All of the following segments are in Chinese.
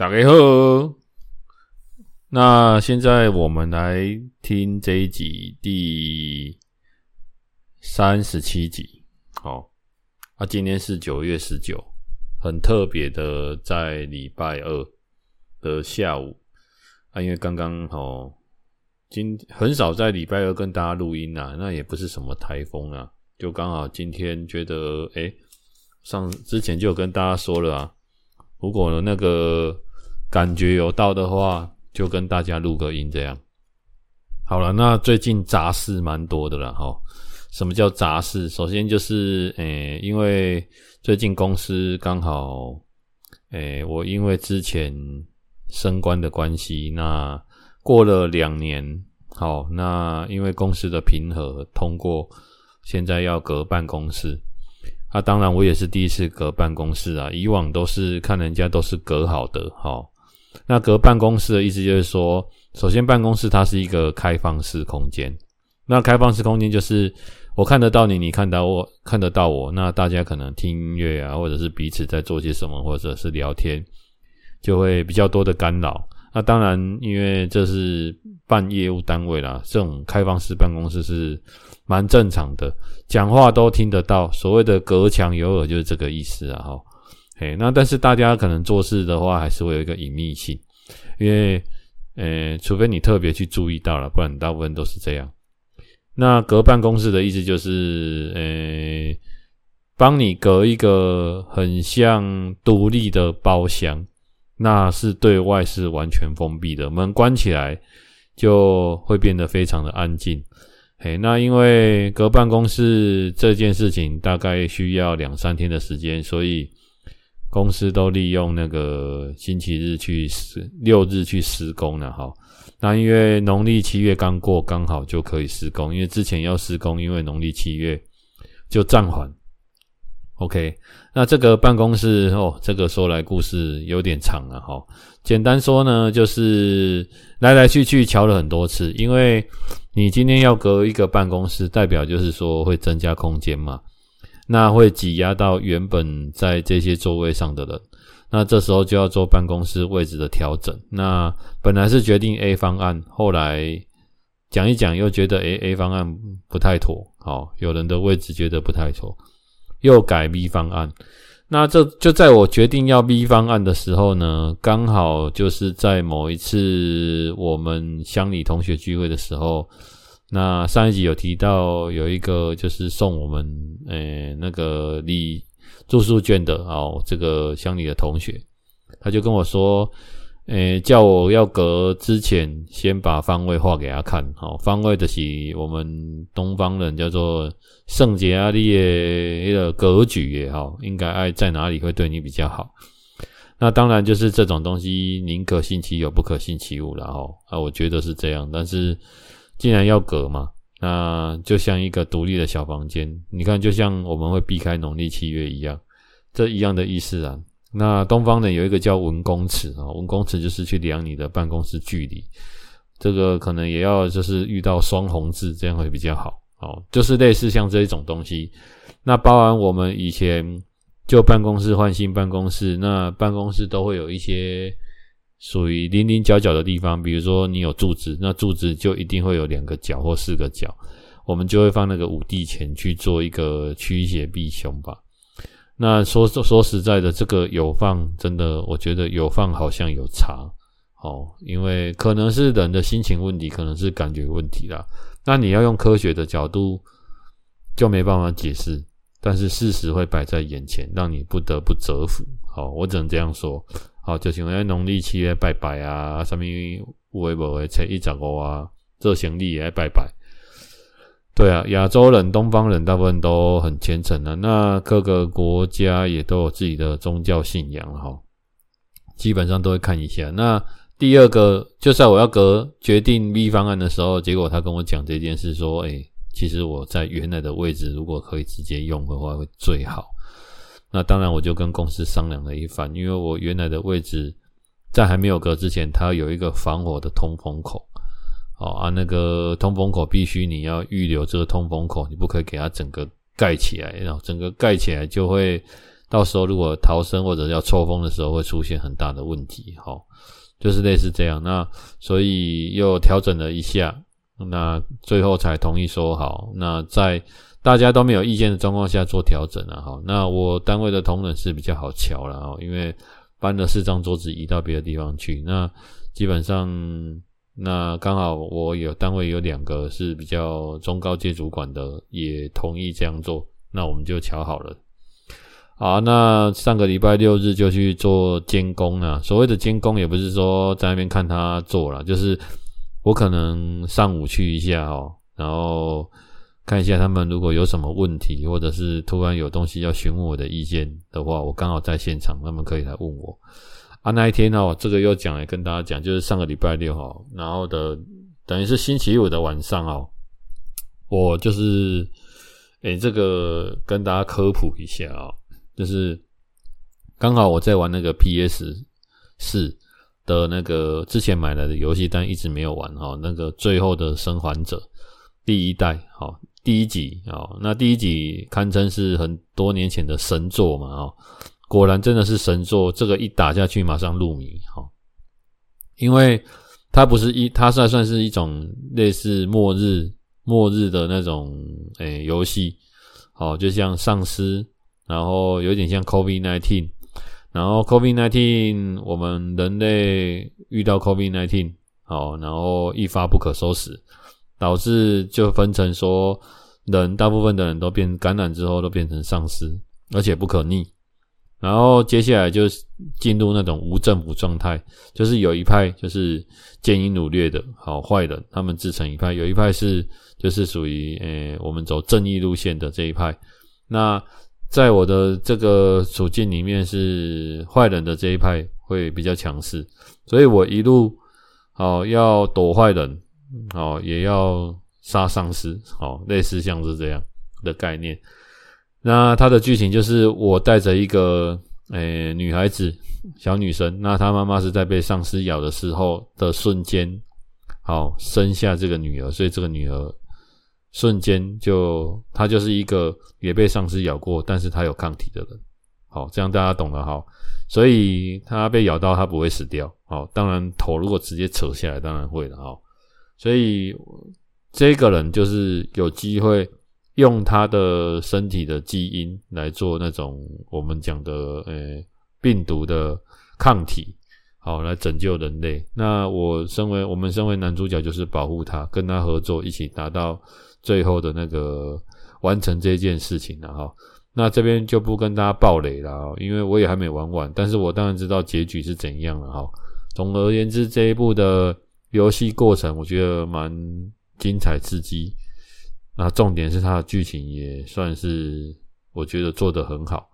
哎，hey, 大家好。那现在我们来听这一集第三十七集。好，啊，今天是九月十九，很特别的，在礼拜二的下午啊，因为刚刚好，今很少在礼拜二跟大家录音啊，那也不是什么台风啊，就刚好今天觉得，哎，上之前就有跟大家说了啊。如果那个感觉有到的话，就跟大家录个音这样。好了，那最近杂事蛮多的了哈。什么叫杂事？首先就是，诶、因为最近公司刚好，诶、我因为之前升官的关系，那过了两年，好，那因为公司的平和通过，现在要隔办公室。啊，当然我也是第一次隔办公室啊，以往都是看人家都是隔好的，齁。那隔办公室的意思就是说，首先办公室它是一个开放式空间，那开放式空间就是我看得到你，你看到我，看得到我，那大家可能听音乐啊，或者是彼此在做些什么，或者是聊天，就会比较多的干扰。那当然，因为这是办业务单位啦，这种开放式办公室是蛮正常的，讲话都听得到。所谓的隔墙有耳，就是这个意思啊，哈。嘿，那但是大家可能做事的话，还是会有一个隐秘性，因为，呃，除非你特别去注意到了，不然大部分都是这样。那隔办公室的意思就是，呃，帮你隔一个很像独立的包厢。那是对外是完全封闭的，门关起来就会变得非常的安静。嘿，那因为隔办公室这件事情大概需要两三天的时间，所以公司都利用那个星期日去施六日去施工了哈。那因为农历七月刚过，刚好就可以施工，因为之前要施工，因为农历七月就暂缓。OK，那这个办公室哦，这个说来故事有点长了哈。简单说呢，就是来来去去乔了很多次，因为你今天要隔一个办公室，代表就是说会增加空间嘛，那会挤压到原本在这些座位上的人，那这时候就要做办公室位置的调整。那本来是决定 A 方案，后来讲一讲又觉得诶 A 方案不太妥，好，有人的位置觉得不太妥。又改 B 方案，那这就在我决定要 B 方案的时候呢，刚好就是在某一次我们乡里同学聚会的时候，那上一集有提到有一个就是送我们诶、那个礼住宿券的哦，这个乡里的同学，他就跟我说。诶、叫我要隔之前先把方位画给他看，好，方位的是我们东方人叫做圣洁阿利的一个格局也好，应该爱在哪里会对你比较好。那当然就是这种东西，宁可信其有，不可信其无了哈。啊，我觉得是这样。但是既然要隔嘛，那就像一个独立的小房间，你看，就像我们会避开农历七月一样，这一样的意思啊。那东方呢，有一个叫文公尺啊，文公尺就是去量你的办公室距离，这个可能也要就是遇到双红字，这样会比较好哦，就是类似像这一种东西。那包含我们以前旧办公室换新办公室，那办公室都会有一些属于棱棱角角的地方，比如说你有柱子，那柱子就一定会有两个角或四个角，我们就会放那个五帝钱去做一个驱邪避凶吧。那说说说实在的，这个有放真的，我觉得有放好像有差哦，因为可能是人的心情问题，可能是感觉问题啦。那你要用科学的角度，就没办法解释。但是事实会摆在眼前，让你不得不折服。好，我只能这样说。好，就是因为农历七月拜拜啊，什么有的没的初一十五啊，做生意也拜拜。对啊，亚洲人、东方人大部分都很虔诚的。那各个国家也都有自己的宗教信仰哈，基本上都会看一下。那第二个，就在我要隔决定 B 方案的时候，结果他跟我讲这件事，说：“诶，其实我在原来的位置，如果可以直接用的话，会最好。”那当然，我就跟公司商量了一番，因为我原来的位置在还没有隔之前，它有一个防火的通风口。哦啊，那个通风口必须你要预留这个通风口，你不可以给它整个盖起来，然后整个盖起来就会到时候如果逃生或者要抽风的时候，会出现很大的问题。好，就是类似这样。那所以又调整了一下，那最后才同意说好。那在大家都没有意见的状况下做调整了。齁，那我单位的同仁是比较好瞧了齁，因为搬了四张桌子移到别的地方去。那基本上，那刚好我有单位有两个是比较中高阶主管的，也同意这样做。那我们就瞧好了。好，那上个礼拜六日就去做监工了。所谓的监工，也不是说在那边看他做了，就是我可能上午去一下哦，然后看一下他们如果有什么问题，或者是突然有东西要询问我的意见的话，我刚好在现场，他们可以来问我。啊，那一天哦，这个又讲来跟大家讲，就是上个礼拜六哦，然后的等于是星期五的晚上哦，我就是诶，这个跟大家科普一下哦。就是刚好我在玩那个 PS 四的那个之前买来的游戏，但一直没有玩哈。那个最后的生还者第一代，好，第一集啊，那第一集堪称是很多年前的神作嘛，哦，果然真的是神作。这个一打下去马上入迷，哈，因为它不是一，它算算是一种类似末日末日的那种诶游戏，好，就像丧尸。然后有点像 COVID nineteen，然后 COVID nineteen，我们人类遇到 COVID nineteen，好，然后一发不可收拾，导致就分成说，人大部分的人都变感染之后都变成丧尸，而且不可逆。然后接下来就进入那种无政府状态，就是有一派就是奸淫掳掠的好坏人，他们自成一派；有一派是就是属于诶我们走正义路线的这一派。那在我的这个处境里面，是坏人的这一派会比较强势，所以我一路哦要躲坏人，哦也要杀丧尸，哦类似像是这样的概念。那它的剧情就是我带着一个诶女孩子小女生，那她妈妈是在被丧尸咬的时候的瞬间，好生下这个女儿，所以这个女儿。瞬间就她就是一个也被丧尸咬过，但是她有抗体的人。好，这样大家懂了哈。所以他被咬到，他不会死掉。好，当然头如果直接扯下来，当然会了哈。所以这个人就是有机会用他的身体的基因来做那种我们讲的呃病毒的抗体，好来拯救人类。那我身为我们身为男主角，就是保护他，跟他合作，一起达到。最后的那个完成这件事情了哈，那这边就不跟大家爆雷了，因为我也还没玩完，但是我当然知道结局是怎样了哈。总而言之，这一部的游戏过程我觉得蛮精彩刺激，那重点是它的剧情也算是我觉得做得很好，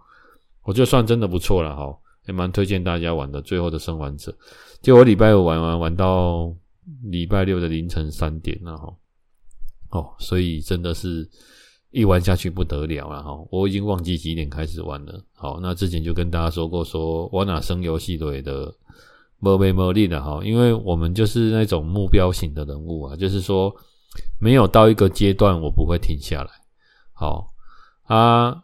我觉得算真的不错了哈，也蛮推荐大家玩的《最后的生还者》。就我礼拜五玩玩玩到礼拜六的凌晨三点了哈。哦，所以真的是一玩下去不得了了哈！我已经忘记几点开始玩了。好，那之前就跟大家说过，说玩哪生游戏类的没没没力的哈，因为我们就是那种目标型的人物啊，就是说没有到一个阶段我不会停下来。好，啊，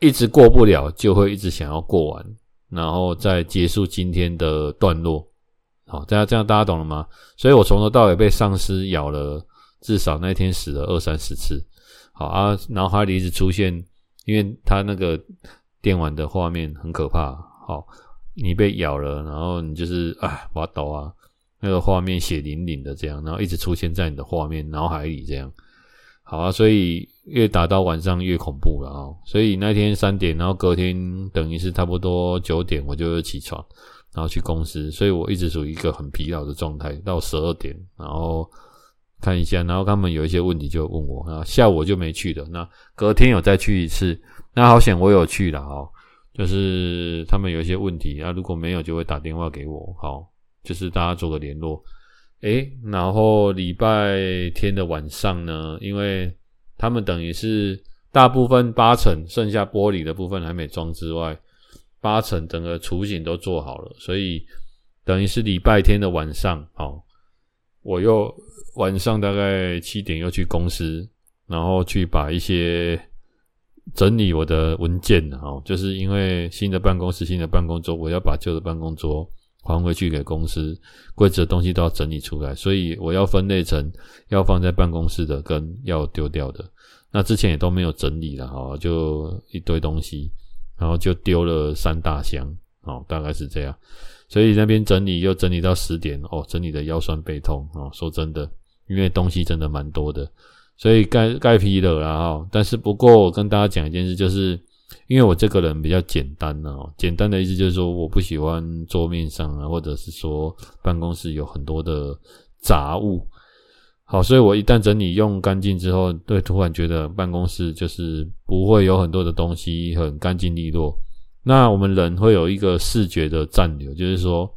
一直过不了就会一直想要过完，然后再结束今天的段落。好，这样这样大家懂了吗？所以我从头到尾被丧尸咬了。至少那天死了二三十次，好啊，脑海里一直出现，因为他那个电玩的画面很可怕，好，你被咬了，然后你就是啊，滑倒啊，那个画面血淋淋的这样，然后一直出现在你的画面脑海里这样，好啊，所以越打到晚上越恐怖了啊，所以那天三点，然后隔天等于是差不多九点我就起床，然后去公司，所以我一直属于一个很疲劳的状态，到十二点，然后。看一下，然后他们有一些问题就问我，啊，下午我就没去的。那隔天有再去一次，那好险我有去了啊，就是他们有一些问题啊，如果没有就会打电话给我，好，就是大家做个联络。诶，然后礼拜天的晚上呢，因为他们等于是大部分八成剩下玻璃的部分还没装之外，八成整个雏形都做好了，所以等于是礼拜天的晚上，好，我又。晚上大概七点又去公司，然后去把一些整理我的文件哦，就是因为新的办公室、新的办公桌，我要把旧的办公桌还回去给公司，柜子的东西都要整理出来，所以我要分类成要放在办公室的跟要丢掉的。那之前也都没有整理了哈，就一堆东西，然后就丢了三大箱哦，大概是这样。所以那边整理又整理到十点哦，整理的腰酸背痛哦。说真的，因为东西真的蛮多的。所以该该批了啦哈，但是不过我跟大家讲一件事，就是因为我这个人比较简单哦，简单的意思就是说我不喜欢桌面上啊，或者是说办公室有很多的杂物。好，所以我一旦整理用干净之后，对，突然觉得办公室就是不会有很多的东西，很干净利落。那我们人会有一个视觉的暂留，就是说，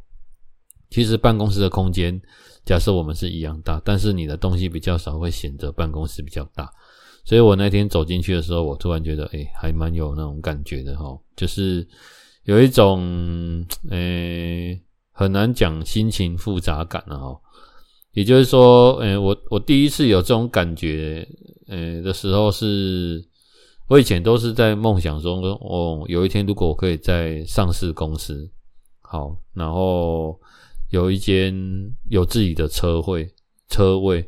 其实办公室的空间。假设我们是一样大，但是你的东西比较少，会显得办公室比较大。所以我那天走进去的时候，我突然觉得，诶，还蛮有那种感觉的哈，就是有一种，诶，很难讲心情复杂感了哈。也就是说，诶，我我第一次有这种感觉，诶的时候是，我以前都是在梦想中，哦，有一天如果我可以在上市公司，好，然后。有一间有自己的车位，车位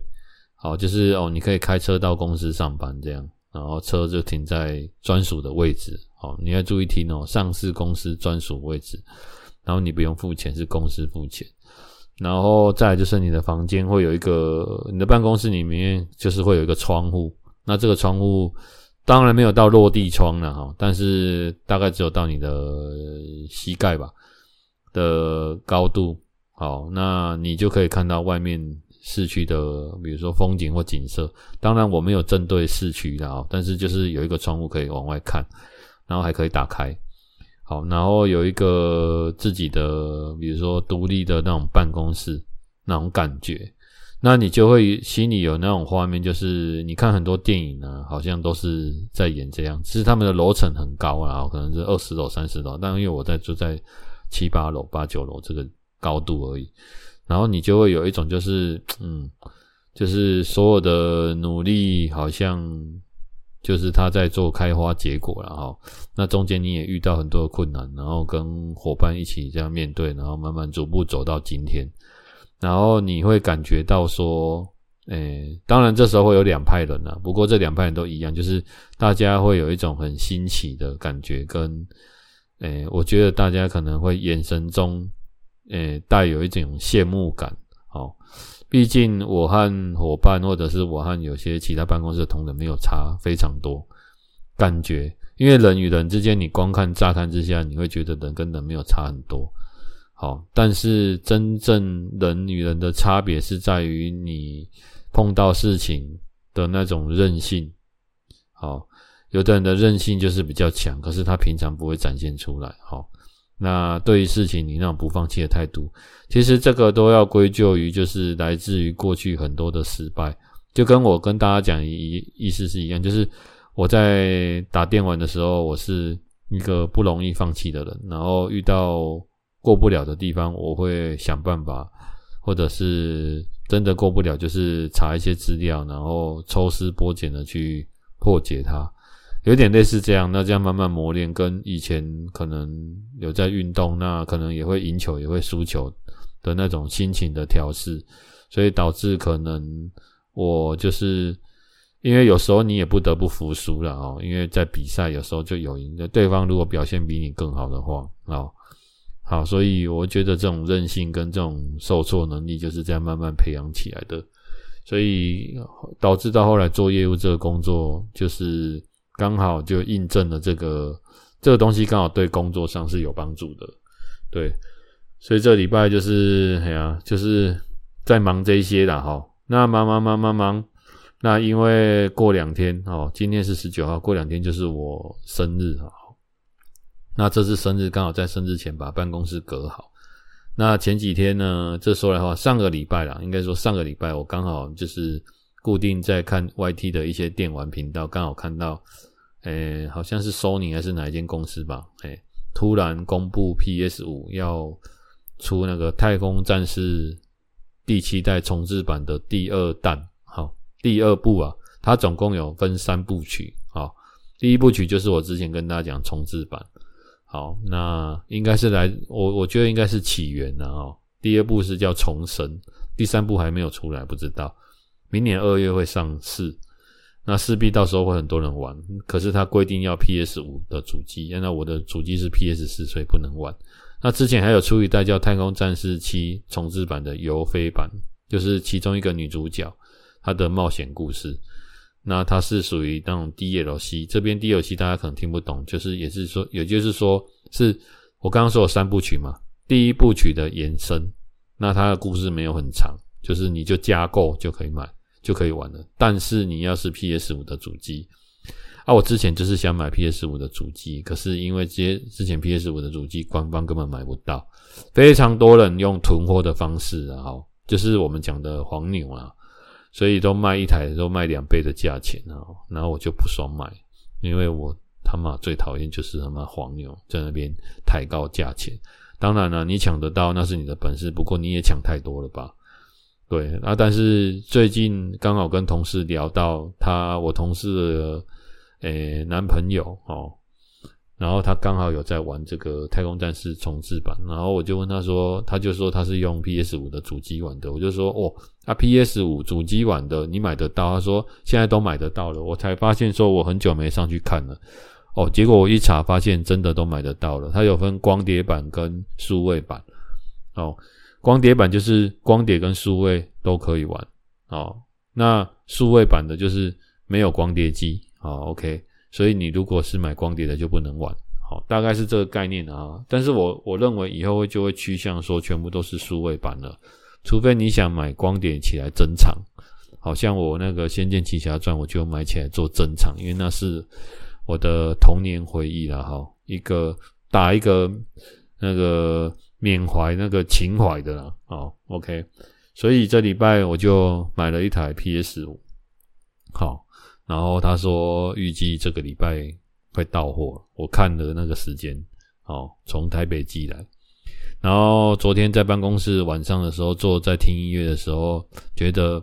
好，就是哦，你可以开车到公司上班这样，然后车就停在专属的位置。好，你要注意听哦，上市公司专属位置，然后你不用付钱，是公司付钱。然后再来就是你的房间会有一个，你的办公室里面就是会有一个窗户，那这个窗户当然没有到落地窗了哈，但是大概只有到你的膝盖吧的高度。好，那你就可以看到外面市区的，比如说风景或景色。当然我没有针对市区的啊，但是就是有一个窗户可以往外看，然后还可以打开。好，然后有一个自己的，比如说独立的那种办公室那种感觉，那你就会心里有那种画面，就是你看很多电影呢，好像都是在演这样。其实他们的楼层很高啊，可能是二十楼、三十楼，但因为我在住在七八楼、八九楼这个。高度而已，然后你就会有一种就是，嗯，就是所有的努力好像就是他在做开花结果了哈。那中间你也遇到很多困难，然后跟伙伴一起这样面对，然后慢慢逐步走到今天。然后你会感觉到说，诶，当然这时候会有两派人啊，不过这两派人都一样，就是大家会有一种很新奇的感觉，跟诶，我觉得大家可能会眼神中。诶，带有一种羡慕感，哦，毕竟我和伙伴，或者是我和有些其他办公室的同仁没有差非常多，感觉，因为人与人之间，你光看乍看之下，你会觉得人跟人没有差很多，好，但是真正人与人的差别是在于你碰到事情的那种韧性，好，有的人的韧性就是比较强，可是他平常不会展现出来，好。那对于事情，你那种不放弃的态度，其实这个都要归咎于，就是来自于过去很多的失败。就跟我跟大家讲一意思是一样，就是我在打电玩的时候，我是一个不容易放弃的人。然后遇到过不了的地方，我会想办法，或者是真的过不了，就是查一些资料，然后抽丝剥茧的去破解它。有点类似这样，那这样慢慢磨练，跟以前可能有在运动，那可能也会赢球，也会输球的那种心情的调试，所以导致可能我就是因为有时候你也不得不服输了哦，因为在比赛有时候就有赢，那对方如果表现比你更好的话哦，好，所以我觉得这种韧性跟这种受挫能力就是这样慢慢培养起来的，所以导致到后来做业务这个工作就是。刚好就印证了这个这个东西，刚好对工作上是有帮助的，对，所以这礼拜就是哎呀，就是在忙这些啦哈。那忙忙忙忙忙，那因为过两天哦，今天是十九号，过两天就是我生日哈。那这次生日刚好在生日前把办公室隔好。那前几天呢，这说来话，上个礼拜啦，应该说上个礼拜我刚好就是。固定在看 YT 的一些电玩频道，刚好看到，诶、好像是 Sony 还是哪一间公司吧，诶、突然公布 PS 五要出那个《太空战士》第七代重置版的第二弹，好，第二部啊，它总共有分三部曲，好，第一部曲就是我之前跟大家讲重制版。好，那应该是来我我觉得应该是起源的哦。第二部是叫重生，第三部还没有出来，不知道。明年二月会上市，那势必到时候会很多人玩。可是它规定要 PS 五的主机，那我的主机是 PS 四，所以不能玩。那之前还有出一代叫《太空战士七》重制版的游飞版，就是其中一个女主角她的冒险故事。那它是属于那种 DLC，这边 DLC 大家可能听不懂，就是也是说，也就是说是我刚刚说的三部曲嘛，第一部曲的延伸。那它的故事没有很长，就是你就加购就可以买，就可以玩了。但是你要是 PS 五的主机。啊，我之前就是想买 PS 五的主机，可是因为这些之前 PS 五的主机官方根本买不到，非常多人用囤货的方式，然后就是我们讲的黄牛啊，所以都卖一台都卖两倍的价钱啊，然后我就不爽买，因为我他妈最讨厌就是他妈黄牛在那边抬高价钱。当然了，你抢得到那是你的本事，不过你也抢太多了吧？对啊，但是最近刚好跟同事聊到他，我同事的。诶、男朋友哦，然后他刚好有在玩这个《太空战士》重置版，然后我就问他说，他就说他是用 PS 五的主机玩的，我就说哦，那 PS 五主机玩的你买得到？他说现在都买得到了，我才发现说我很久没上去看了，哦，结果我一查发现真的都买得到了，它有分光碟版跟数位版，哦，光碟版就是光碟跟数位都可以玩，哦，那数位版的就是没有光碟机。好，OK，所以你如果是买光碟的就不能玩，好，大概是这个概念啊。但是我我认为以后会就会趋向说全部都是数位版了，除非你想买光碟起来珍藏，好像我那个《仙剑奇侠传》我就买起来做珍藏，因为那是我的童年回忆了哈，一个打一个那个缅怀那个情怀的啦，好，OK，所以这礼拜我就买了一台 PS 五，好。然后他说预计这个礼拜会到货，我看了那个时间，哦，从台北寄来。然后昨天在办公室晚上的时候坐在听音乐的时候，觉得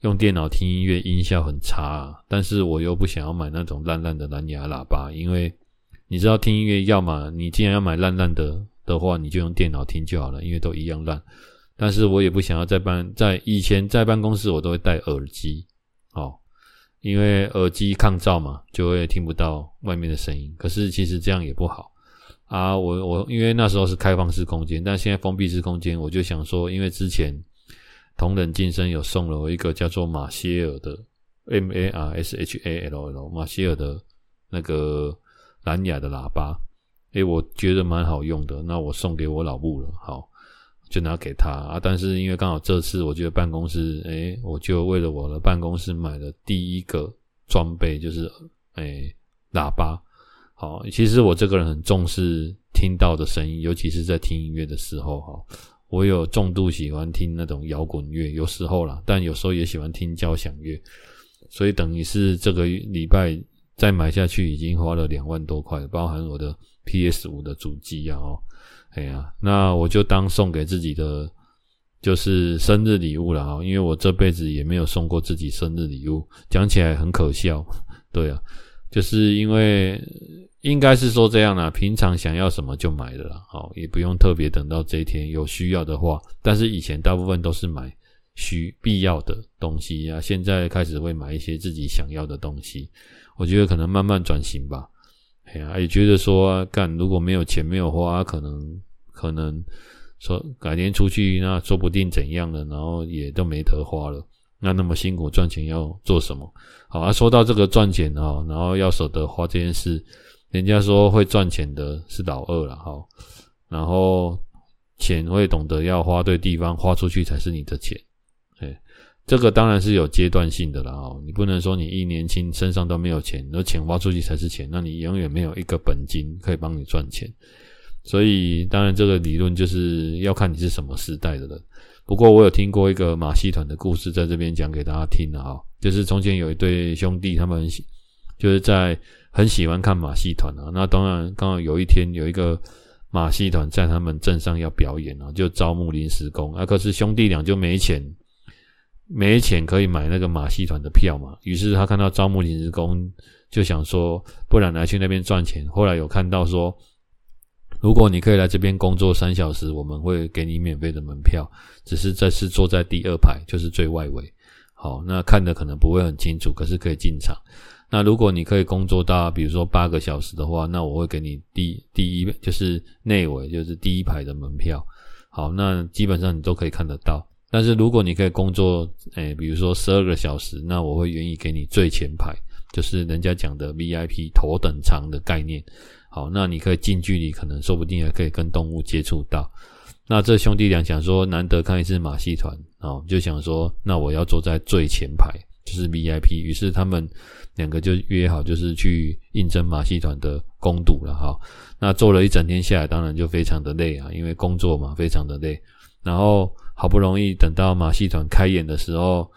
用电脑听音乐音效很差，但是我又不想要买那种烂烂的蓝牙喇叭，因为你知道听音乐要么，你既然要买烂烂的的话，你就用电脑听就好了，因为都一样烂。但是我也不想要在办在以前在办公室我都会戴耳机，哦。因为耳机抗噪嘛，就会听不到外面的声音。可是其实这样也不好啊。我我因为那时候是开放式空间，但现在封闭式空间，我就想说，因为之前同人晋升有送了我一个叫做马歇尔的 M A R S H A L L 马歇尔的那个蓝牙的喇叭，诶，我觉得蛮好用的，那我送给我老母了，好。就拿给他啊，但是因为刚好这次我觉得办公室，诶，我就为了我的办公室买了第一个装备，就是诶喇叭。好，其实我这个人很重视听到的声音，尤其是在听音乐的时候，哈，我有重度喜欢听那种摇滚乐，有时候啦，但有时候也喜欢听交响乐，所以等于是这个礼拜再买下去，已经花了两万多块，包含我的 PS 五的主机啊，哦。哎呀，那我就当送给自己的就是生日礼物了哈，因为我这辈子也没有送过自己生日礼物，讲起来很可笑。对啊，就是因为应该是说这样啦，平常想要什么就买的啦，好，也不用特别等到这一天有需要的话。但是以前大部分都是买需必要的东西啊，现在开始会买一些自己想要的东西。我觉得可能慢慢转型吧。哎呀，也觉得说干如果没有钱没有花，可能可能说改天出去，那说不定怎样的，然后也都没得花了。那那么辛苦赚钱要做什么？好啊，说到这个赚钱啊，然后要舍得花这件事，人家说会赚钱的是老二了哈。然后钱会懂得要花对地方，花出去才是你的钱。这个当然是有阶段性的啦，哦，你不能说你一年轻身上都没有钱，而钱花出去才是钱，那你永远没有一个本金可以帮你赚钱。所以，当然这个理论就是要看你是什么时代的人。不过，我有听过一个马戏团的故事，在这边讲给大家听了哈，就是从前有一对兄弟，他们很喜就是在很喜欢看马戏团啊。那当然，刚好有一天有一个马戏团在他们镇上要表演啊，就招募临时工啊，可是兄弟俩就没钱。没钱可以买那个马戏团的票嘛，于是他看到招募临时工，就想说，不然来去那边赚钱。后来有看到说，如果你可以来这边工作三小时，我们会给你免费的门票，只是这次坐在第二排，就是最外围。好，那看的可能不会很清楚，可是可以进场。那如果你可以工作到，比如说八个小时的话，那我会给你第第一就是内围，就是第一排的门票。好，那基本上你都可以看得到。但是如果你可以工作，诶，比如说十二个小时，那我会愿意给你最前排，就是人家讲的 VIP 头等舱的概念。好，那你可以近距离，可能说不定还可以跟动物接触到。那这兄弟俩想说，难得看一次马戏团，哦，就想说，那我要坐在最前排，就是 VIP。于是他们两个就约好，就是去应征马戏团的工读了哈。那做了一整天下来，当然就非常的累啊，因为工作嘛，非常的累。然后。好不容易等到马戏团开演的时候，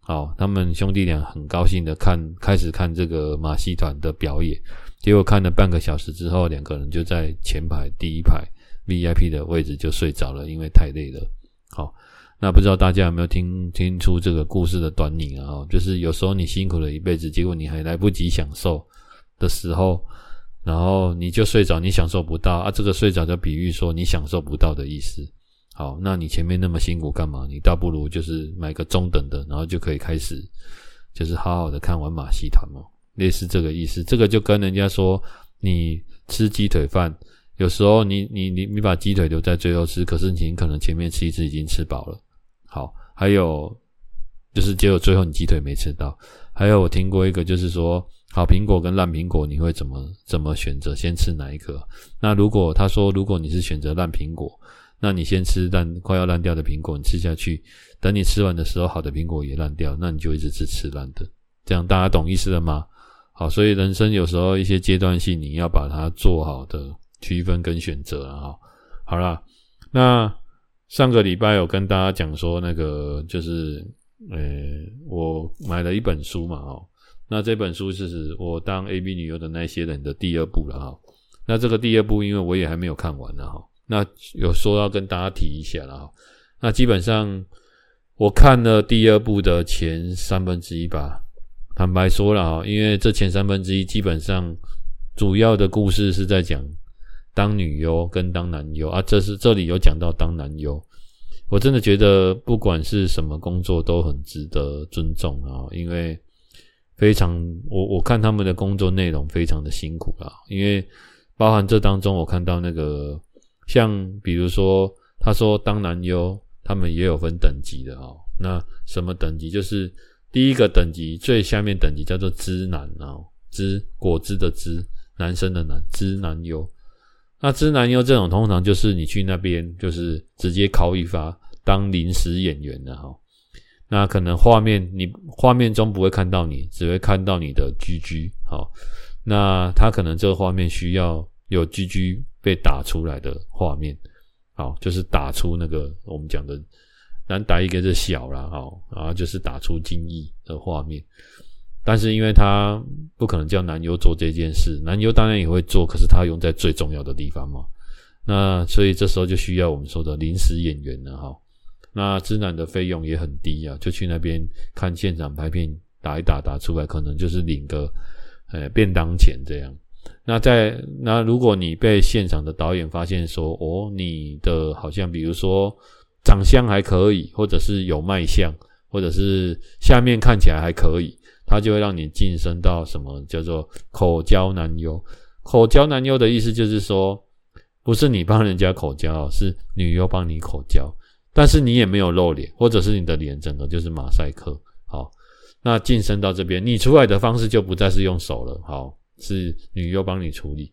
好，他们兄弟俩很高兴的看，开始看这个马戏团的表演。结果看了半个小时之后，两个人就在前排第一排 VIP 的位置就睡着了，因为太累了。好，那不知道大家有没有听听出这个故事的端倪啊？就是有时候你辛苦了一辈子，结果你还来不及享受的时候，然后你就睡着，你享受不到啊。这个睡着就比喻说你享受不到的意思。好，那你前面那么辛苦干嘛？你倒不如就是买个中等的，然后就可以开始，就是好好的看完马戏团嘛，类似这个意思。这个就跟人家说，你吃鸡腿饭，有时候你你你你把鸡腿留在最后吃，可是你可能前面吃一次已经吃饱了。好，还有就是结果最后你鸡腿没吃到。还有我听过一个，就是说好苹果跟烂苹果，你会怎么怎么选择？先吃哪一个？那如果他说，如果你是选择烂苹果。那你先吃烂快要烂掉的苹果，你吃下去，等你吃完的时候，好的苹果也烂掉，那你就一直吃吃烂的，这样大家懂意思了吗？好，所以人生有时候一些阶段性，你要把它做好的区分跟选择啊。好啦，那上个礼拜有跟大家讲说，那个就是，呃，我买了一本书嘛，哦，那这本书是我当 A B 女优的那些人的第二部了哈。那这个第二部，因为我也还没有看完呢哈。那有说要跟大家提一下了，那基本上我看了第二部的前三分之一吧。坦白说了啊，因为这前三分之一基本上主要的故事是在讲当女优跟当男优啊，这是这里有讲到当男优。我真的觉得不管是什么工作都很值得尊重啊，因为非常我我看他们的工作内容非常的辛苦啊，因为包含这当中我看到那个。像比如说，他说当男优，他们也有分等级的哦。那什么等级？就是第一个等级最下面等级叫做知男哦，知果汁的汁，男生的男，知男优。那知男优这种通常就是你去那边就是直接考一发当临时演员的哈。那可能画面你画面中不会看到你，只会看到你的 GG 好。那他可能这个画面需要有 GG。被打出来的画面，好，就是打出那个我们讲的难打一个是小啦，好，然后就是打出精液的画面。但是因为他不可能叫男优做这件事，男优当然也会做，可是他用在最重要的地方嘛。那所以这时候就需要我们说的临时演员了哈。那汁男的费用也很低啊，就去那边看现场拍片，打一打打出来，可能就是领个呃便当钱这样。那在那，如果你被现场的导演发现说，哦，你的好像比如说长相还可以，或者是有卖相，或者是下面看起来还可以，他就会让你晋升到什么叫做口交男优。口交男优的意思就是说，不是你帮人家口交，是女优帮你口交，但是你也没有露脸，或者是你的脸整个就是马赛克。好，那晋升到这边，你出来的方式就不再是用手了。好。是女优帮你处理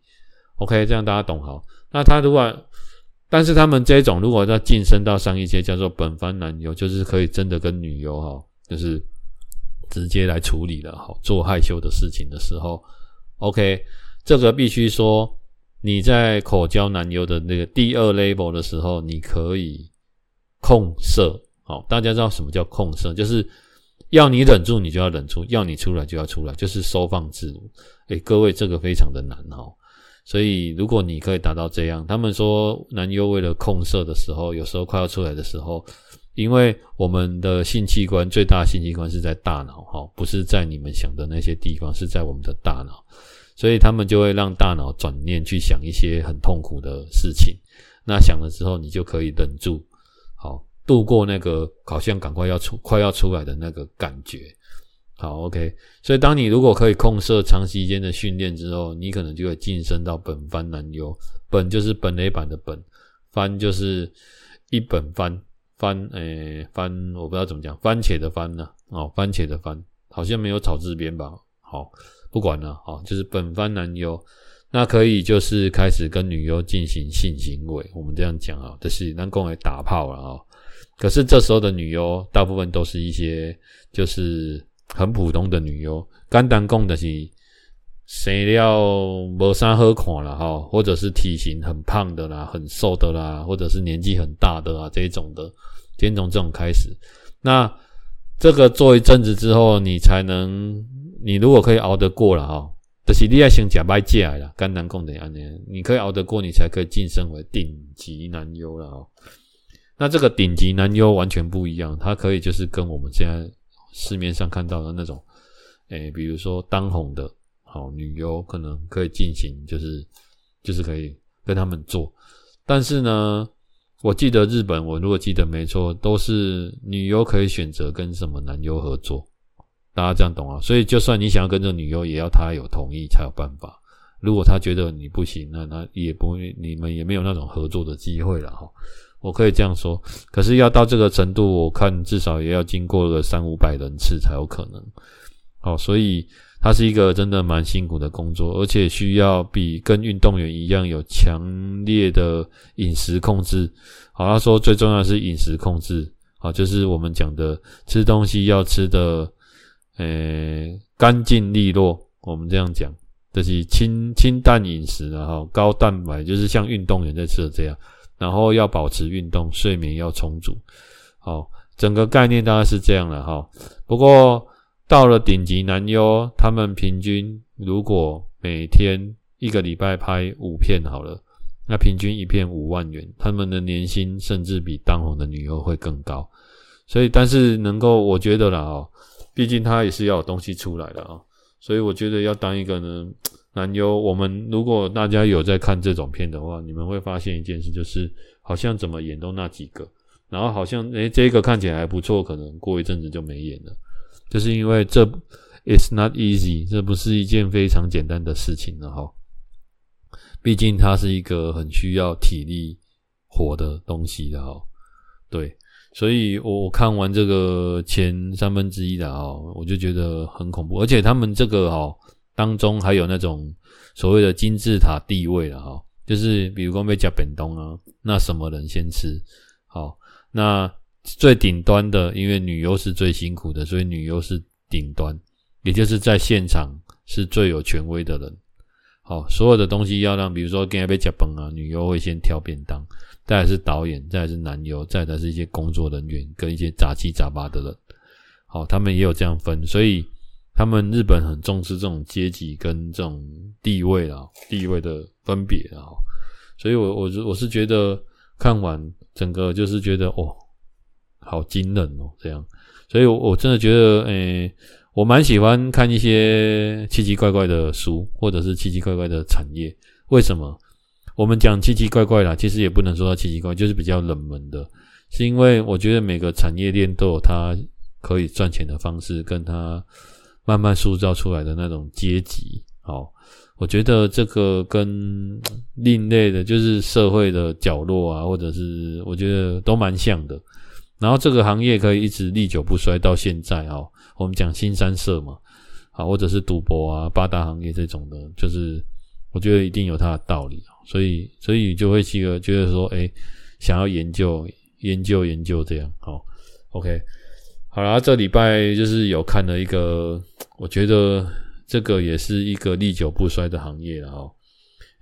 ，OK，这样大家懂好。那他如果，但是他们这种如果要晋升到上一阶，叫做本番男优，就是可以真的跟女优哈，就是直接来处理了哈，做害羞的事情的时候，OK，这个必须说你在口交男优的那个第二 level 的时候，你可以控色，好，大家知道什么叫控色，就是。要你忍住，你就要忍住；要你出来，就要出来，就是收放自如。诶，各位，这个非常的难哦。所以，如果你可以达到这样，他们说男优为了控射的时候，有时候快要出来的时候，因为我们的性器官最大性器官是在大脑，哈，不是在你们想的那些地方，是在我们的大脑，所以他们就会让大脑转念去想一些很痛苦的事情。那想了之后，你就可以忍住，好度过那个好像赶快要出、快要出来的那个感觉。好，OK。所以当你如果可以控射长时间的训练之后，你可能就会晋升到本番男优。本就是本垒板的本，番就是一本番。番诶、番我不知道怎么讲，番茄的番呢、哦，番茄的番好像没有草字边吧？好，不管了，好，就是本番男优，那可以就是开始跟女优进行性行为。我们这样讲啊，就是能够来打炮了啊。可是这时候的女优大部分都是一些就是很普通的女优，简单讲的是谁料没啥好看了哈，或者是体型很胖的啦，很瘦的啦，或者是年纪很大的啦，这一种的。先从这种开始，那这个做一阵子之后，你才能，你如果可以熬得过了哈，就是你要先假掰戒来了，肝胆共的安年，你可以熬得过，你才可以晋升为顶级男优了哈。那这个顶级男优完全不一样，他可以就是跟我们现在市面上看到的那种，诶，比如说当红的好女优，可能可以进行，就是就是可以跟他们做，但是呢。我记得日本，我如果记得没错，都是女优可以选择跟什么男优合作，大家这样懂啊？所以就算你想要跟这女优，也要她有同意才有办法。如果她觉得你不行，那那也不，你们也没有那种合作的机会了哈。我可以这样说，可是要到这个程度，我看至少也要经过个三五百人次才有可能。好，所以。它是一个真的蛮辛苦的工作，而且需要比跟运动员一样有强烈的饮食控制。好，他说最重要的是饮食控制，好，就是我们讲的吃东西要吃的，诶，干净利落。我们这样讲，就是清清淡饮食，然后高蛋白，就是像运动员在吃的这样。然后要保持运动，睡眠要充足。好，整个概念大概是这样了哈。不过。到了顶级男优，他们平均如果每天一个礼拜拍五片好了，那平均一片五万元，他们的年薪甚至比当红的女优会更高。所以，但是能够，我觉得啦哦，毕竟他也是要有东西出来的啊，所以我觉得要当一个呢男优，我们如果大家有在看这种片的话，你们会发现一件事，就是好像怎么演都那几个，然后好像诶这个看起来还不错，可能过一阵子就没演了。就是因为这，it's not easy，这不是一件非常简单的事情了哈。毕竟它是一个很需要体力活的东西的哈。对，所以我看完这个前三分之一的哈，我就觉得很恐怖。而且他们这个哈当中还有那种所谓的金字塔地位了哈，就是比如说被夹本东啊，那什么人先吃？好，那。最顶端的，因为女优是最辛苦的，所以女优是顶端，也就是在现场是最有权威的人。好，所有的东西要让，比如说跟被夹崩啊，女优会先挑便当，再是导演，再是男优，再来是一些工作人员跟一些杂七杂八的人。好，他们也有这样分，所以他们日本很重视这种阶级跟这种地位啊，地位的分别啊。所以我我我是觉得看完整个就是觉得哦。好惊人哦，这样，所以我我真的觉得，诶、我蛮喜欢看一些奇奇怪怪的书，或者是奇奇怪怪的产业。为什么？我们讲奇奇怪怪啦，其实也不能说它奇奇怪怪，就是比较冷门的，是因为我觉得每个产业链都有它可以赚钱的方式，跟它慢慢塑造出来的那种阶级。哦，我觉得这个跟 另类的，就是社会的角落啊，或者是我觉得都蛮像的。然后这个行业可以一直历久不衰到现在哦。我们讲新三社嘛，啊，或者是赌博啊，八大行业这种的，就是我觉得一定有它的道理，所以所以就会去觉得说，哎，想要研究研究研究这样，好，OK，好啦，这礼拜就是有看了一个，我觉得这个也是一个历久不衰的行业了哈，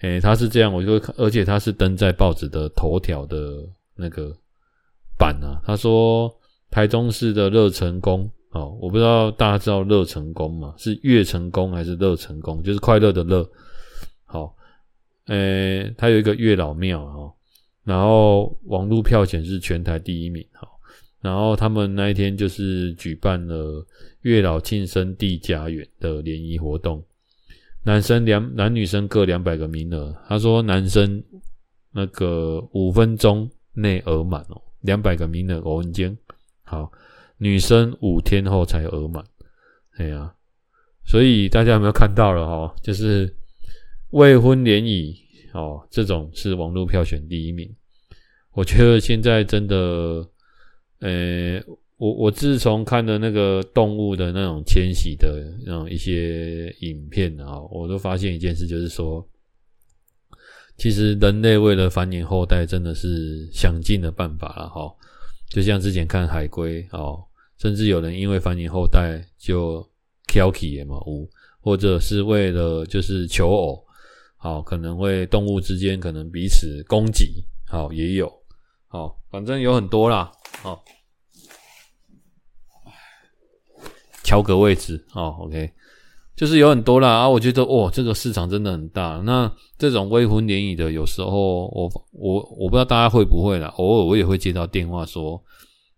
诶，他是这样，我就而且他是登在报纸的头条的那个。版啊，他说台中市的乐成宫哦，我不知道大家知道乐成宫吗？是乐成宫还是乐成宫？就是快乐的乐。好，诶，他有一个月老庙哈，然后网络票选是全台第一名哈，然后他们那一天就是举办了月老庆生地家园的联谊活动，男生两男女生各两百个名额。他说男生那个五分钟内额满哦，两百个名额欧文间。好，女生五天后才额满。哎呀，所以大家有没有看到了哈？就是未婚联谊哦，这种是网络票选第一名。我觉得现在真的，呃，我我自从看了那个动物的那种迁徙的那种一些影片啊，我都发现一件事，就是说，其实人类为了繁衍后代，真的是想尽了办法了哈。就像之前看海龟哦。甚至有人因为繁衍后代就挑起嘛，无或者是为了就是求偶，好可能会动物之间可能彼此攻击，好也有，好反正有很多啦，好，敲个位置哦，OK，就是有很多啦啊，我觉得哦，这个市场真的很大。那这种未婚联谊的，有时候我我我不知道大家会不会啦，偶尔我也会接到电话说。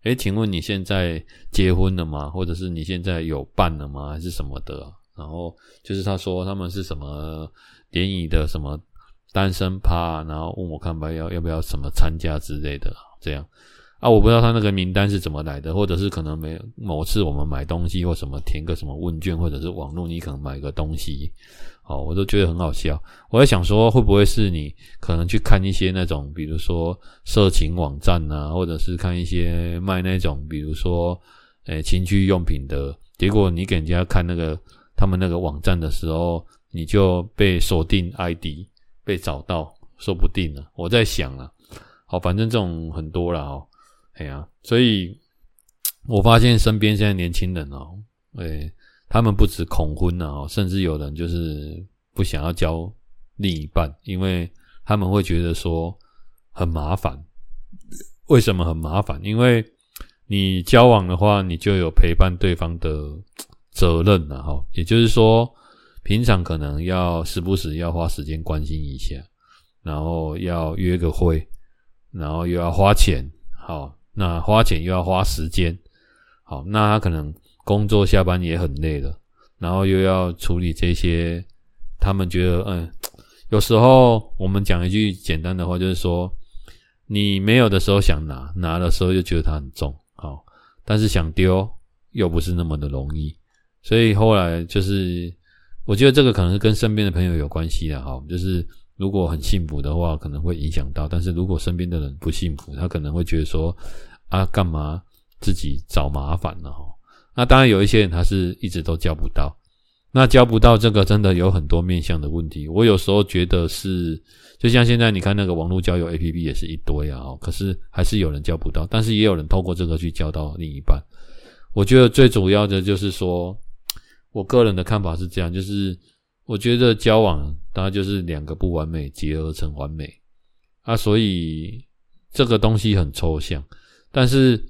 诶，请问你现在结婚了吗？或者是你现在有伴了吗？还是什么的？然后就是他说他们是什么联谊的什么单身趴，然后问我看吧，要要不要什么参加之类的，这样啊，我不知道他那个名单是怎么来的，或者是可能没某次我们买东西或什么填个什么问卷，或者是网络你可能买个东西。哦，我都觉得很好笑。我在想说，会不会是你可能去看一些那种，比如说色情网站啊，或者是看一些卖那种，比如说诶情趣用品的，结果你给人家看那个他们那个网站的时候，你就被锁定 ID，被找到，说不定呢。我在想啊，好，反正这种很多了哦，哎呀，所以我发现身边现在年轻人哦，哎他们不止恐婚了哦，甚至有人就是不想要交另一半，因为他们会觉得说很麻烦。为什么很麻烦？因为你交往的话，你就有陪伴对方的责任了哈。也就是说，平常可能要时不时要花时间关心一下，然后要约个会，然后又要花钱，好，那花钱又要花时间，好，那他可能。工作下班也很累了，然后又要处理这些，他们觉得，嗯，有时候我们讲一句简单的话，就是说，你没有的时候想拿，拿的时候又觉得它很重，好，但是想丢又不是那么的容易，所以后来就是，我觉得这个可能是跟身边的朋友有关系的，哈，就是如果很幸福的话，可能会影响到，但是如果身边的人不幸福，他可能会觉得说，啊，干嘛自己找麻烦呢？哈。那当然有一些人他是一直都交不到，那交不到这个真的有很多面向的问题。我有时候觉得是，就像现在你看那个网络交友 APP 也是一堆啊，可是还是有人交不到，但是也有人透过这个去交到另一半。我觉得最主要的就是说，我个人的看法是这样，就是我觉得交往当然就是两个不完美结合成完美啊，所以这个东西很抽象，但是。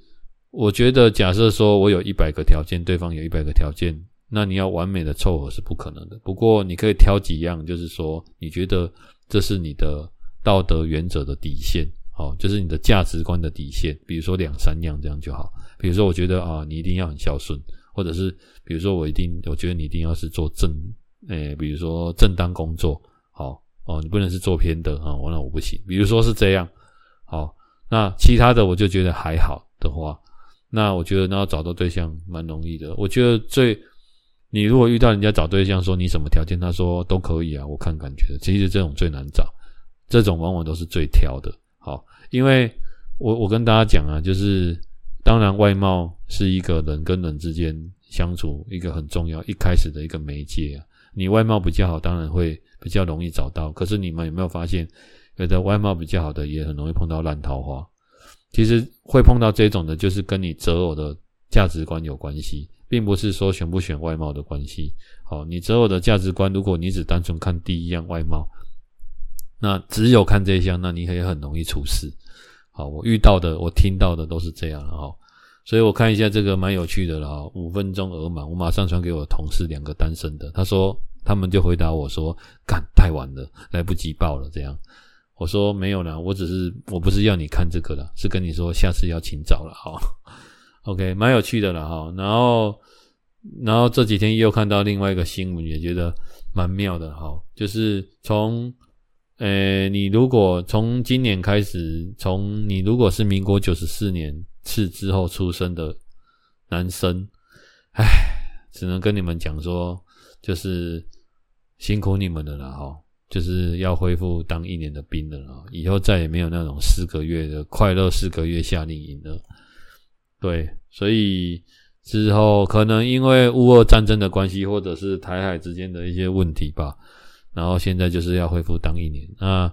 我觉得，假设说我有一百个条件，对方有一百个条件，那你要完美的凑合是不可能的。不过你可以挑几样，就是说你觉得这是你的道德原则的底线，好，就是你的价值观的底线。比如说两三样这样就好。比如说，我觉得啊，你一定要很孝顺，或者是比如说我一定，我觉得你一定要是做正，诶，比如说正当工作，好哦，你不能是做偏的啊，完了我不行。比如说是这样，好，那其他的我就觉得还好的话。那我觉得，那要找到对象蛮容易的。我觉得最，你如果遇到人家找对象说你什么条件，他说都可以啊，我看感觉，其实这种最难找，这种往往都是最挑的。好，因为我我跟大家讲啊，就是当然外貌是一个人跟人之间相处一个很重要一开始的一个媒介啊。你外貌比较好，当然会比较容易找到。可是你们有没有发现，有的外貌比较好的也很容易碰到烂桃花？其实会碰到这种的，就是跟你择偶的价值观有关系，并不是说选不选外貌的关系。好，你择偶的价值观，如果你只单纯看第一样外貌，那只有看这一项，那你也很容易出事。好，我遇到的，我听到的都是这样哈。所以我看一下这个蛮有趣的了哈。五分钟额满，我马上传给我的同事两个单身的，他说他们就回答我说：“干，太晚了，来不及报了。”这样。我说没有啦，我只是我不是要你看这个啦，是跟你说下次要请早了哈。OK，蛮有趣的了哈。然后，然后这几天又看到另外一个新闻，也觉得蛮妙的哈。就是从，呃，你如果从今年开始，从你如果是民国九十四年次之后出生的男生，唉，只能跟你们讲说，就是辛苦你们的了哈。就是要恢复当一年的兵了啊！以后再也没有那种四个月的快乐四个月夏令营了。对，所以之后可能因为乌俄战争的关系，或者是台海之间的一些问题吧，然后现在就是要恢复当一年。那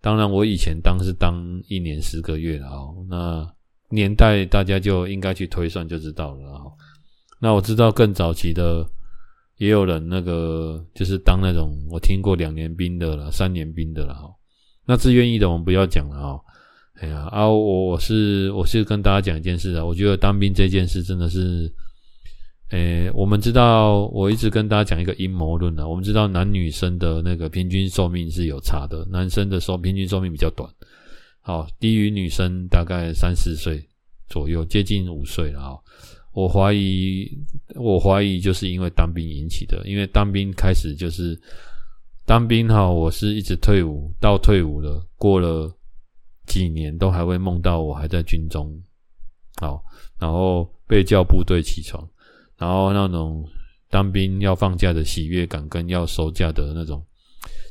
当然，我以前当是当一年十个月了啊。那年代大家就应该去推算就知道了啊。那我知道更早期的。也有人那个就是当那种我听过两年兵的了，三年兵的了哈。那自愿役的我们不要讲了哈。哎呀啊，我我是我是跟大家讲一件事啊，我觉得当兵这件事真的是，诶，我们知道我一直跟大家讲一个阴谋论啊，我们知道男女生的那个平均寿命是有差的，男生的寿平均寿命比较短，好，低于女生大概三四岁左右，接近五岁了啊。我怀疑，我怀疑就是因为当兵引起的。因为当兵开始就是当兵哈，我是一直退伍到退伍了，过了几年都还会梦到我还在军中，好，然后被叫部队起床，然后那种当兵要放假的喜悦感跟要收假的那种，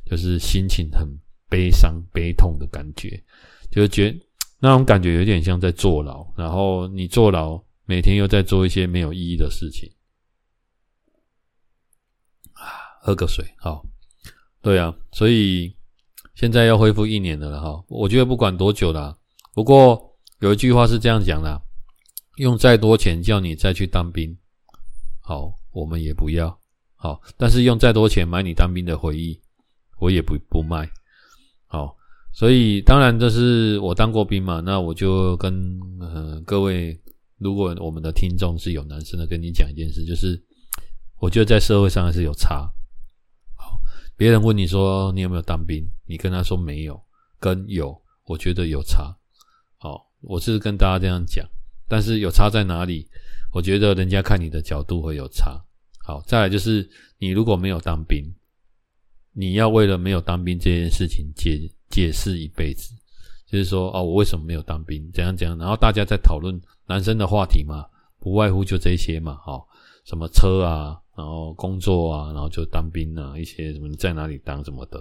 就是心情很悲伤悲痛的感觉，就觉那种感觉有点像在坐牢，然后你坐牢。每天又在做一些没有意义的事情啊！喝个水，好，对啊，所以现在要恢复一年了哈。我觉得不管多久啦，不过有一句话是这样讲的：用再多钱叫你再去当兵，好，我们也不要。好，但是用再多钱买你当兵的回忆，我也不不卖。好，所以当然这是我当过兵嘛，那我就跟、呃、各位。如果我们的听众是有男生的，跟你讲一件事，就是我觉得在社会上还是有差。好，别人问你说你有没有当兵，你跟他说没有，跟有，我觉得有差。好，我是跟大家这样讲，但是有差在哪里？我觉得人家看你的角度会有差。好，再来就是你如果没有当兵，你要为了没有当兵这件事情解解释一辈子。就是说，哦，我为什么没有当兵？怎样怎样？然后大家在讨论男生的话题嘛，不外乎就这些嘛，哦，什么车啊，然后工作啊，然后就当兵啊，一些什么在哪里当什么的，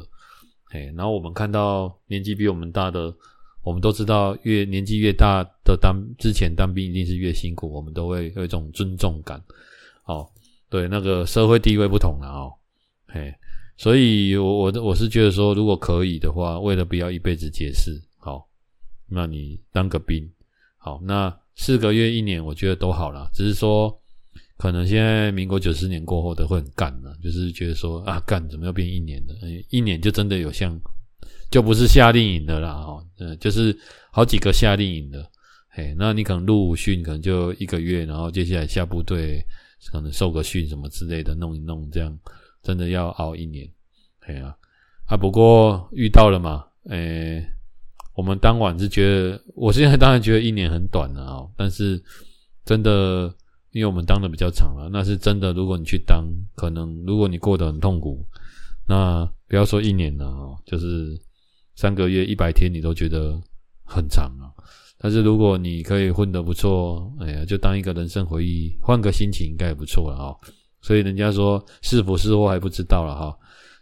哎，然后我们看到年纪比我们大的，我们都知道越年纪越大的当之前当兵一定是越辛苦，我们都会有一种尊重感，哦，对，那个社会地位不同了哦，嘿，所以我我我是觉得说，如果可以的话，为了不要一辈子解释。那你当个兵，好，那四个月一年，我觉得都好啦。只是说，可能现在民国九十年过后的会很干了，就是觉得说啊，干怎么又变一年了？一年就真的有像，就不是夏令营的啦，哈，嗯，就是好几个夏令营的，嘿，那你可能入伍训可能就一个月，然后接下来下部队，可能受个训什么之类的，弄一弄，这样真的要熬一年，嘿啊，啊，不过遇到了嘛，诶、我们当晚是觉得，我现在当然觉得一年很短了啊，但是真的，因为我们当的比较长了，那是真的。如果你去当，可能如果你过得很痛苦，那不要说一年了啊，就是三个月、一百天，你都觉得很长啊。但是如果你可以混得不错，哎呀，就当一个人生回忆，换个心情应该也不错了啊。所以人家说是福是祸还不知道了哈，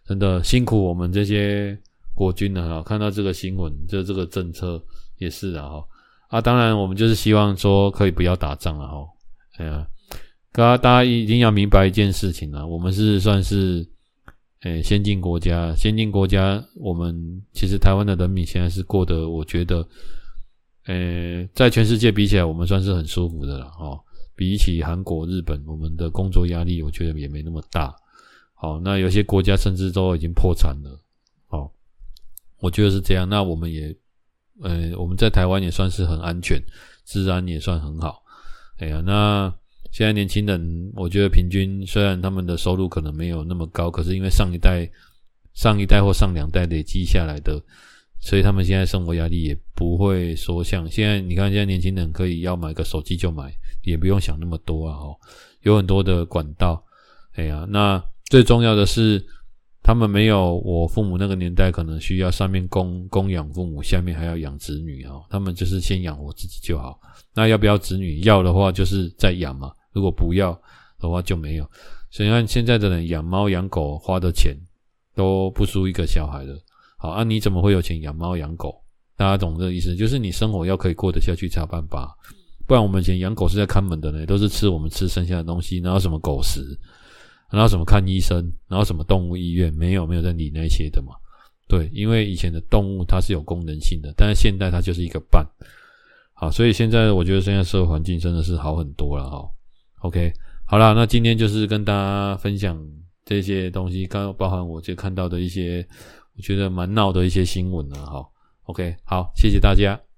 真的辛苦我们这些。国军的哈，看到这个新闻，就这个政策也是的哈啊，当然我们就是希望说可以不要打仗了哈。哎呀，大家大家一定要明白一件事情啊，我们是算是诶先进国家，先进国家，我们其实台湾的人民现在是过得，我觉得，诶在全世界比起来，我们算是很舒服的了哈。比起韩国、日本，我们的工作压力，我觉得也没那么大。好，那有些国家甚至都已经破产了。我觉得是这样，那我们也，呃，我们在台湾也算是很安全，治安也算很好。哎呀，那现在年轻人，我觉得平均虽然他们的收入可能没有那么高，可是因为上一代、上一代或上两代累积下来的，所以他们现在生活压力也不会说像现在。你看，现在年轻人可以要买个手机就买，也不用想那么多啊，哦，有很多的管道。哎呀，那最重要的是，他们没有我父母那个年代可能需要上面供供养父母，下面还要养子女啊，他们就是先养活自己就好。那要不要子女？要的话就是再养嘛，如果不要的话就没有。所以你看现在的人养猫养狗花的钱都不输一个小孩的。好啊，你怎么会有钱养猫养狗？大家懂这个意思？就是你生活要可以过得下去才有办法，不然我们以前养狗是在看门的呢，都是吃我们吃剩下的东西，然后什么狗食，然后什么看医生，然后什么动物医院，没有没有在理那些的嘛。对，因为以前的动物它是有功能性的，但是现在它就是一个伴。好，所以现在我觉得现在社会环境真的是好很多了哈。OK，好啦，那今天就是跟大家分享这些东西，刚刚包含我就看到的一些我觉得蛮闹的一些新闻了哈。OK，好，谢谢大家。